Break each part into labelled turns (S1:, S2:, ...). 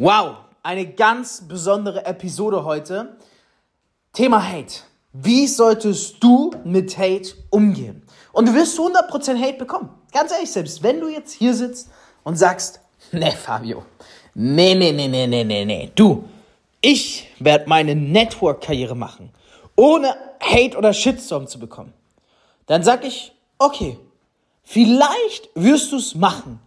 S1: Wow, eine ganz besondere Episode heute. Thema Hate. Wie solltest du mit Hate umgehen? Und du wirst 100% Hate bekommen. Ganz ehrlich, selbst wenn du jetzt hier sitzt und sagst, ne Fabio, nee, nee, nee, nee, nee, nee, nee, du, ich werde meine Network-Karriere machen, ohne Hate oder Shitstorm zu bekommen. Dann sag ich, okay, vielleicht wirst du es machen.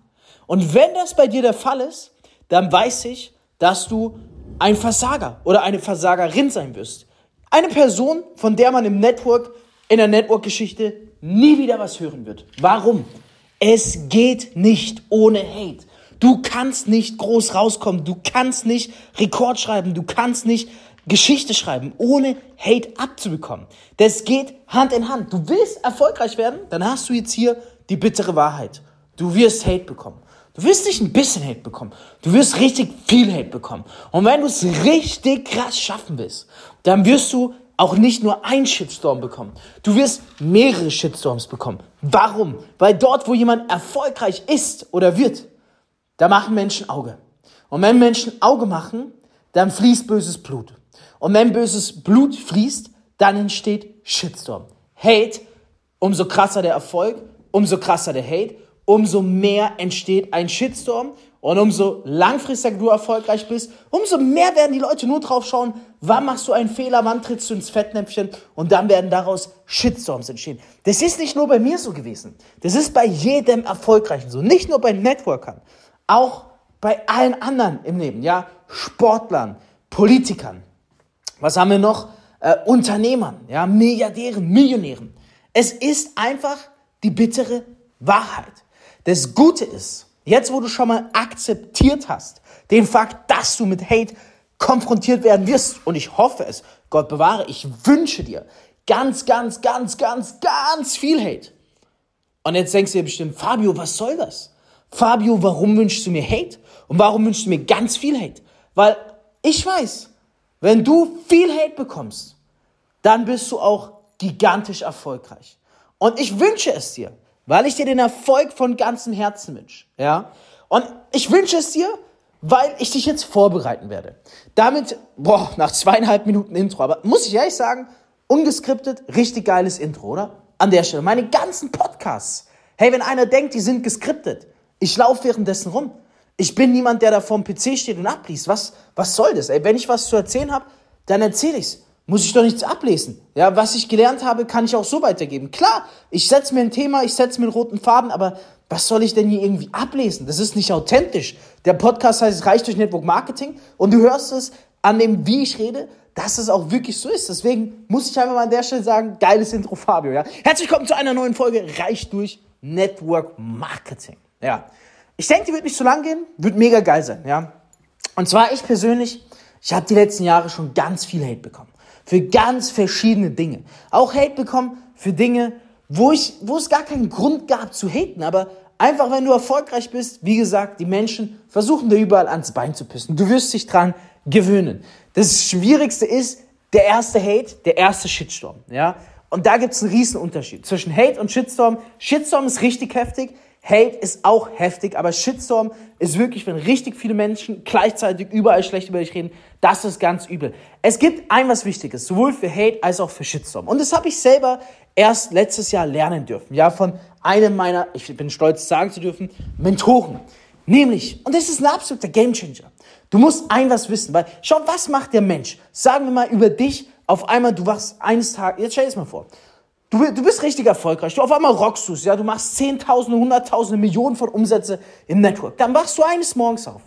S1: Und wenn das bei dir der Fall ist, dann weiß ich, dass du ein Versager oder eine Versagerin sein wirst. Eine Person, von der man im Network, in der Network-Geschichte nie wieder was hören wird. Warum? Es geht nicht ohne Hate. Du kannst nicht groß rauskommen, du kannst nicht Rekord schreiben, du kannst nicht Geschichte schreiben, ohne Hate abzubekommen. Das geht Hand in Hand. Du willst erfolgreich werden, dann hast du jetzt hier die bittere Wahrheit. Du wirst Hate bekommen. Du wirst nicht ein bisschen Hate bekommen. Du wirst richtig viel Hate bekommen. Und wenn du es richtig krass schaffen willst, dann wirst du auch nicht nur ein Shitstorm bekommen. Du wirst mehrere Shitstorms bekommen. Warum? Weil dort, wo jemand erfolgreich ist oder wird, da machen Menschen Auge. Und wenn Menschen Auge machen, dann fließt böses Blut. Und wenn böses Blut fließt, dann entsteht Shitstorm. Hate, umso krasser der Erfolg, umso krasser der Hate umso mehr entsteht ein Shitstorm und umso langfristiger du erfolgreich bist, umso mehr werden die Leute nur drauf schauen, wann machst du einen Fehler, wann trittst du ins Fettnäpfchen und dann werden daraus Shitstorms entstehen. Das ist nicht nur bei mir so gewesen. Das ist bei jedem Erfolgreichen so. Nicht nur bei Networkern, auch bei allen anderen im Leben, ja, Sportlern, Politikern. Was haben wir noch? Äh, Unternehmern, ja, Milliardären, Millionären. Es ist einfach die bittere Wahrheit. Das Gute ist, jetzt wo du schon mal akzeptiert hast, den Fakt, dass du mit Hate konfrontiert werden wirst, und ich hoffe es, Gott bewahre, ich wünsche dir ganz, ganz, ganz, ganz, ganz viel Hate. Und jetzt denkst du dir bestimmt, Fabio, was soll das? Fabio, warum wünschst du mir Hate? Und warum wünschst du mir ganz viel Hate? Weil ich weiß, wenn du viel Hate bekommst, dann bist du auch gigantisch erfolgreich. Und ich wünsche es dir weil ich dir den Erfolg von ganzem Herzen wünsche. Ja? Und ich wünsche es dir, weil ich dich jetzt vorbereiten werde. Damit, boah, nach zweieinhalb Minuten Intro, aber muss ich ehrlich sagen, ungeskriptet, richtig geiles Intro, oder? An der Stelle, meine ganzen Podcasts. Hey, wenn einer denkt, die sind geskriptet, ich laufe währenddessen rum. Ich bin niemand, der da vorm PC steht und abliest. Was, was soll das? Ey, wenn ich was zu erzählen habe, dann erzähle ich's muss ich doch nichts ablesen. Ja, was ich gelernt habe, kann ich auch so weitergeben. Klar, ich setze mir ein Thema, ich setze mir einen roten Faden, aber was soll ich denn hier irgendwie ablesen? Das ist nicht authentisch. Der Podcast heißt Reich durch Network Marketing und du hörst es an dem, wie ich rede, dass es auch wirklich so ist. Deswegen muss ich einfach mal an der Stelle sagen, geiles Intro, Fabio. Ja? Herzlich willkommen zu einer neuen Folge Reich durch Network Marketing. Ja, ich denke, die wird nicht zu lang gehen, wird mega geil sein. Ja, und zwar ich persönlich, ich habe die letzten Jahre schon ganz viel Hate bekommen für ganz verschiedene Dinge. Auch Hate bekommen für Dinge, wo, ich, wo es gar keinen Grund gab zu haten, aber einfach, wenn du erfolgreich bist, wie gesagt, die Menschen versuchen dir überall ans Bein zu pissen. Du wirst dich dran gewöhnen. Das Schwierigste ist der erste Hate, der erste Shitstorm, ja. Und da gibt es einen riesen Unterschied zwischen Hate und Shitstorm. Shitstorm ist richtig heftig. Hate ist auch heftig, aber Shitstorm ist wirklich, wenn richtig viele Menschen gleichzeitig überall schlecht über dich reden, das ist ganz übel. Es gibt ein was Wichtiges, sowohl für Hate als auch für Shitstorm. Und das habe ich selber erst letztes Jahr lernen dürfen, ja, von einem meiner, ich bin stolz sagen zu dürfen, Mentoren. Nämlich, und das ist ein absoluter Gamechanger. Du musst ein was wissen, weil schau, was macht der Mensch? Sagen wir mal über dich, auf einmal, du wachst eines Tages, jetzt stell dir das mal vor, Du, du bist richtig erfolgreich. Du auf einmal rockst du ja. Du machst Zehntausende, Hunderttausende, Millionen von Umsätze im Network. Dann wachst du eines Morgens auf.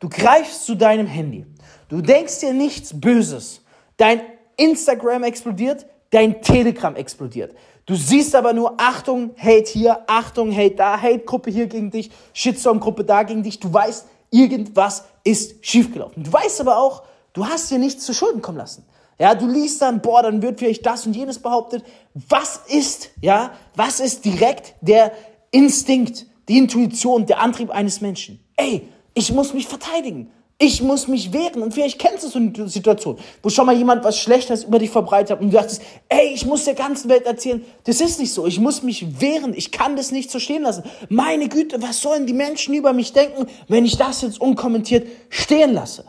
S1: Du greifst zu deinem Handy. Du denkst dir nichts Böses. Dein Instagram explodiert, dein Telegram explodiert. Du siehst aber nur Achtung, Hate hier, Achtung, Hate da, Hate-Gruppe hier gegen dich, Shitstorm-Gruppe da gegen dich. Du weißt, irgendwas ist schiefgelaufen. Du weißt aber auch, du hast dir nichts zu Schulden kommen lassen. Ja, du liest dann, boah, dann wird vielleicht das und jenes behauptet. Was ist, ja, was ist direkt der Instinkt, die Intuition, der Antrieb eines Menschen? Ey, ich muss mich verteidigen. Ich muss mich wehren. Und vielleicht kennst du so eine Situation, wo schon mal jemand was Schlechtes über dich verbreitet hat und du dachtest, ey, ich muss der ganzen Welt erzählen. Das ist nicht so. Ich muss mich wehren. Ich kann das nicht so stehen lassen. Meine Güte, was sollen die Menschen über mich denken, wenn ich das jetzt unkommentiert stehen lasse?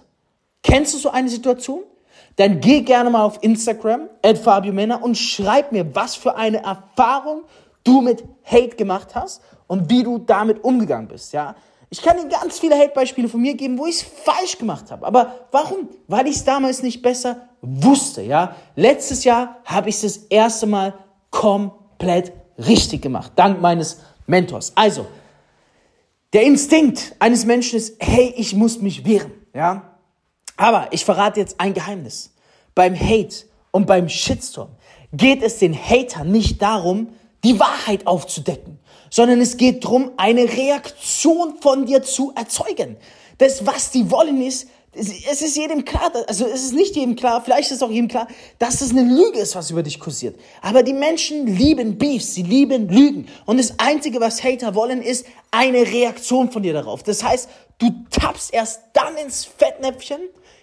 S1: Kennst du so eine Situation? Dann geh gerne mal auf Instagram, Fabio Männer, und schreib mir, was für eine Erfahrung du mit Hate gemacht hast und wie du damit umgegangen bist, ja. Ich kann dir ganz viele Hate-Beispiele von mir geben, wo ich es falsch gemacht habe. Aber warum? Weil ich es damals nicht besser wusste, ja. Letztes Jahr habe ich es das erste Mal komplett richtig gemacht, dank meines Mentors. Also, der Instinkt eines Menschen ist, hey, ich muss mich wehren, ja. Aber ich verrate jetzt ein Geheimnis. Beim Hate und beim Shitstorm geht es den Hatern nicht darum, die Wahrheit aufzudecken, sondern es geht darum, eine Reaktion von dir zu erzeugen. Das, was die wollen, ist, es ist jedem klar, also es ist nicht jedem klar, vielleicht ist auch jedem klar, dass es eine Lüge ist, was über dich kursiert. Aber die Menschen lieben Beefs, sie lieben Lügen. Und das Einzige, was Hater wollen, ist eine Reaktion von dir darauf. Das heißt, du tappst erst dann ins Fettnäpfchen,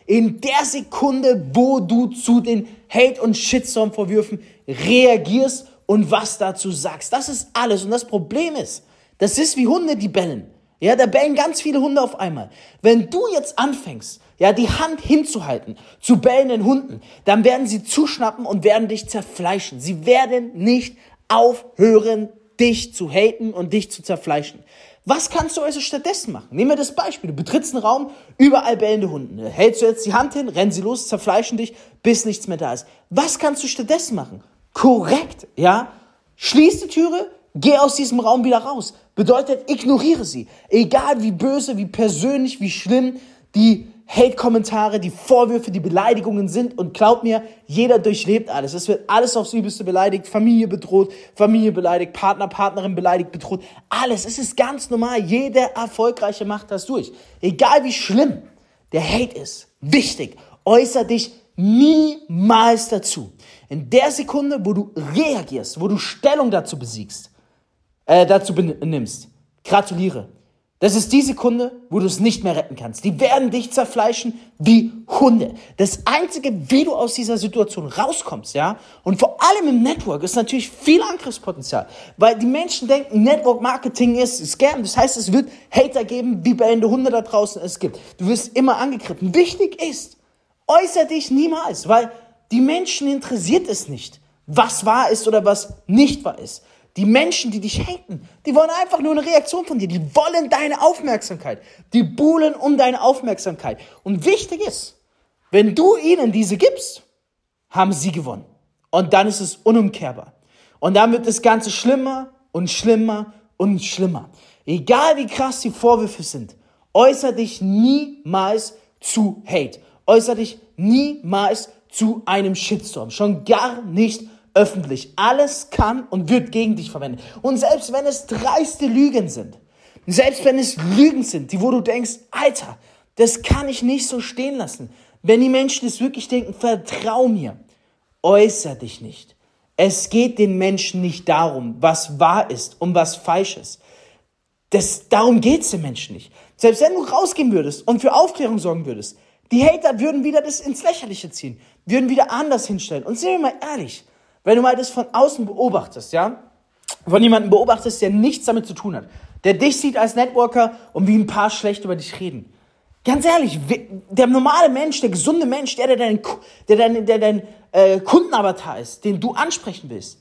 S1: in der Sekunde, wo du zu den Hate- und Shitstorm-Vorwürfen reagierst und was dazu sagst. Das ist alles. Und das Problem ist, das ist wie Hunde, die bellen. Ja, da bellen ganz viele Hunde auf einmal. Wenn du jetzt anfängst, ja, die Hand hinzuhalten zu bellenden Hunden, dann werden sie zuschnappen und werden dich zerfleischen. Sie werden nicht aufhören, dich zu haten und dich zu zerfleischen. Was kannst du also stattdessen machen? Nehmen wir das Beispiel. Du betrittst einen Raum, überall bellende Hunde. Hältst du jetzt die Hand hin, rennen sie los, zerfleischen dich, bis nichts mehr da ist. Was kannst du stattdessen machen? Korrekt, ja? Schließ die Türe, geh aus diesem Raum wieder raus. Bedeutet, ignoriere sie. Egal wie böse, wie persönlich, wie schlimm die Hate-Kommentare, die Vorwürfe, die Beleidigungen sind. Und glaub mir, jeder durchlebt alles. Es wird alles aufs Übelste beleidigt, Familie bedroht, Familie beleidigt, Partner, Partnerin beleidigt, bedroht. Alles. Es ist ganz normal. Jeder Erfolgreiche macht das durch. Egal wie schlimm der Hate ist. Wichtig. Äußer dich niemals dazu. In der Sekunde, wo du reagierst, wo du Stellung dazu besiegst, äh, dazu benimmst, gratuliere. Das ist die Sekunde, wo du es nicht mehr retten kannst. Die werden dich zerfleischen wie Hunde. Das einzige, wie du aus dieser Situation rauskommst, ja, und vor allem im Network ist natürlich viel Angriffspotenzial, weil die Menschen denken, Network Marketing ist Scam. Das heißt, es wird Hater geben, wie bellende Hunde da draußen es gibt. Du wirst immer angegriffen. Wichtig ist, äußer dich niemals, weil die Menschen interessiert es nicht, was wahr ist oder was nicht wahr ist. Die Menschen, die dich haten, die wollen einfach nur eine Reaktion von dir. Die wollen deine Aufmerksamkeit. Die buhlen um deine Aufmerksamkeit. Und wichtig ist, wenn du ihnen diese gibst, haben sie gewonnen. Und dann ist es unumkehrbar. Und dann wird das Ganze schlimmer und schlimmer und schlimmer. Egal wie krass die Vorwürfe sind, äußer dich niemals zu Hate. Äußer dich niemals zu einem Shitstorm. Schon gar nicht öffentlich. Alles kann und wird gegen dich verwendet. Und selbst wenn es dreiste Lügen sind, selbst wenn es Lügen sind, die wo du denkst, Alter, das kann ich nicht so stehen lassen. Wenn die Menschen es wirklich denken, vertrau mir, äußer dich nicht. Es geht den Menschen nicht darum, was wahr ist und was falsch ist. Das, darum geht's den Menschen nicht. Selbst wenn du rausgehen würdest und für Aufklärung sorgen würdest, die Hater würden wieder das ins Lächerliche ziehen, würden wieder anders hinstellen. Und sehen wir mal ehrlich, wenn du mal das von außen beobachtest, ja, von jemandem beobachtest, der nichts damit zu tun hat, der dich sieht als Networker und wie ein paar schlecht über dich reden. Ganz ehrlich, der normale Mensch, der gesunde Mensch, der, der dein, der dein, der dein äh, Kundenavatar ist, den du ansprechen willst,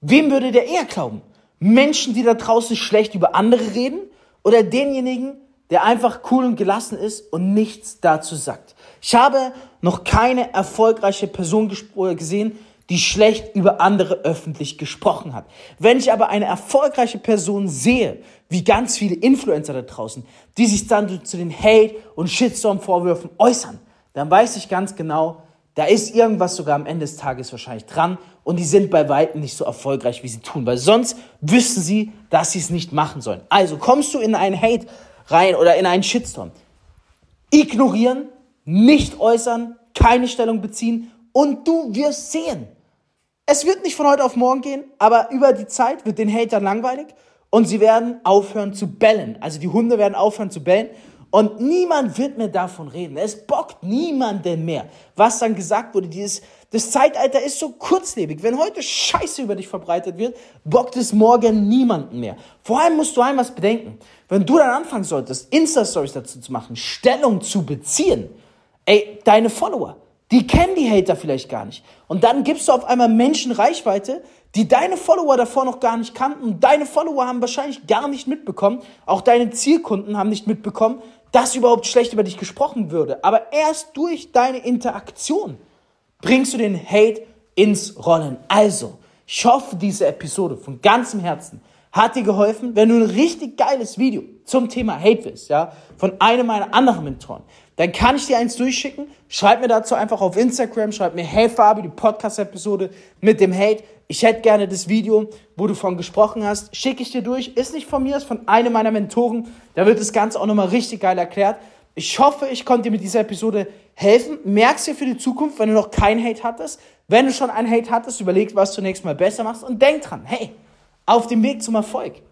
S1: wem würde der eher glauben? Menschen, die da draußen schlecht über andere reden oder denjenigen, der einfach cool und gelassen ist und nichts dazu sagt? Ich habe noch keine erfolgreiche Person gesehen, die schlecht über andere öffentlich gesprochen hat. Wenn ich aber eine erfolgreiche Person sehe, wie ganz viele Influencer da draußen, die sich dann zu den Hate- und Shitstorm-Vorwürfen äußern, dann weiß ich ganz genau, da ist irgendwas sogar am Ende des Tages wahrscheinlich dran und die sind bei weitem nicht so erfolgreich, wie sie tun, weil sonst wüssten sie, dass sie es nicht machen sollen. Also kommst du in einen Hate rein oder in einen Shitstorm. Ignorieren, nicht äußern, keine Stellung beziehen und du wirst sehen, es wird nicht von heute auf morgen gehen, aber über die Zeit wird den Hatern langweilig und sie werden aufhören zu bellen. Also die Hunde werden aufhören zu bellen Und niemand wird mehr davon reden. Es bockt niemanden mehr. Was dann gesagt wurde, dieses, das Zeitalter ist so kurzlebig. Wenn heute Scheiße über dich verbreitet wird, bockt es morgen niemanden mehr. Vor allem musst du einmal bedenken. Wenn du dann anfangen solltest, Insta-Stories dazu zu machen, Stellung zu beziehen, ey, deine Follower, die kennen die Hater vielleicht gar nicht. Und dann gibst du auf einmal Menschen Reichweite, die deine Follower davor noch gar nicht kannten. Deine Follower haben wahrscheinlich gar nicht mitbekommen, auch deine Zielkunden haben nicht mitbekommen, dass überhaupt schlecht über dich gesprochen würde. Aber erst durch deine Interaktion bringst du den Hate ins Rollen. Also, ich hoffe, diese Episode von ganzem Herzen hat dir geholfen. Wenn du ein richtig geiles Video zum Thema Hate willst, ja, von einem meiner anderen Mentoren, dann kann ich dir eins durchschicken. Schreib mir dazu einfach auf Instagram, schreib mir, hey Fabi, die Podcast-Episode mit dem Hate. Ich hätte gerne das Video, wo du von gesprochen hast. Schicke ich dir durch. Ist nicht von mir, ist von einem meiner Mentoren. Da wird das Ganze auch nochmal richtig geil erklärt. Ich hoffe, ich konnte dir mit dieser Episode helfen. Merkst dir für die Zukunft, wenn du noch kein Hate hattest. Wenn du schon ein Hate hattest, überleg, was du nächstes Mal besser machst. Und denk dran, hey, auf dem Weg zum Erfolg.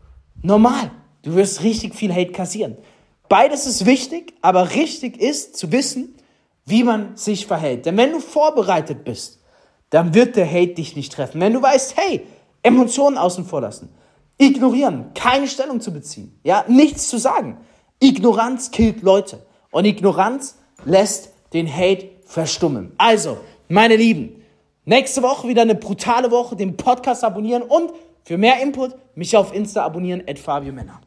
S1: Normal. Du wirst richtig viel Hate kassieren. Beides ist wichtig, aber richtig ist zu wissen, wie man sich verhält. Denn wenn du vorbereitet bist, dann wird der Hate dich nicht treffen. Wenn du weißt, hey, Emotionen außen vor lassen, ignorieren, keine Stellung zu beziehen, ja, nichts zu sagen. Ignoranz killt Leute und Ignoranz lässt den Hate verstummen. Also, meine Lieben, nächste Woche wieder eine brutale Woche, den Podcast abonnieren und für mehr Input mich auf Insta abonnieren, at Fabio Männer.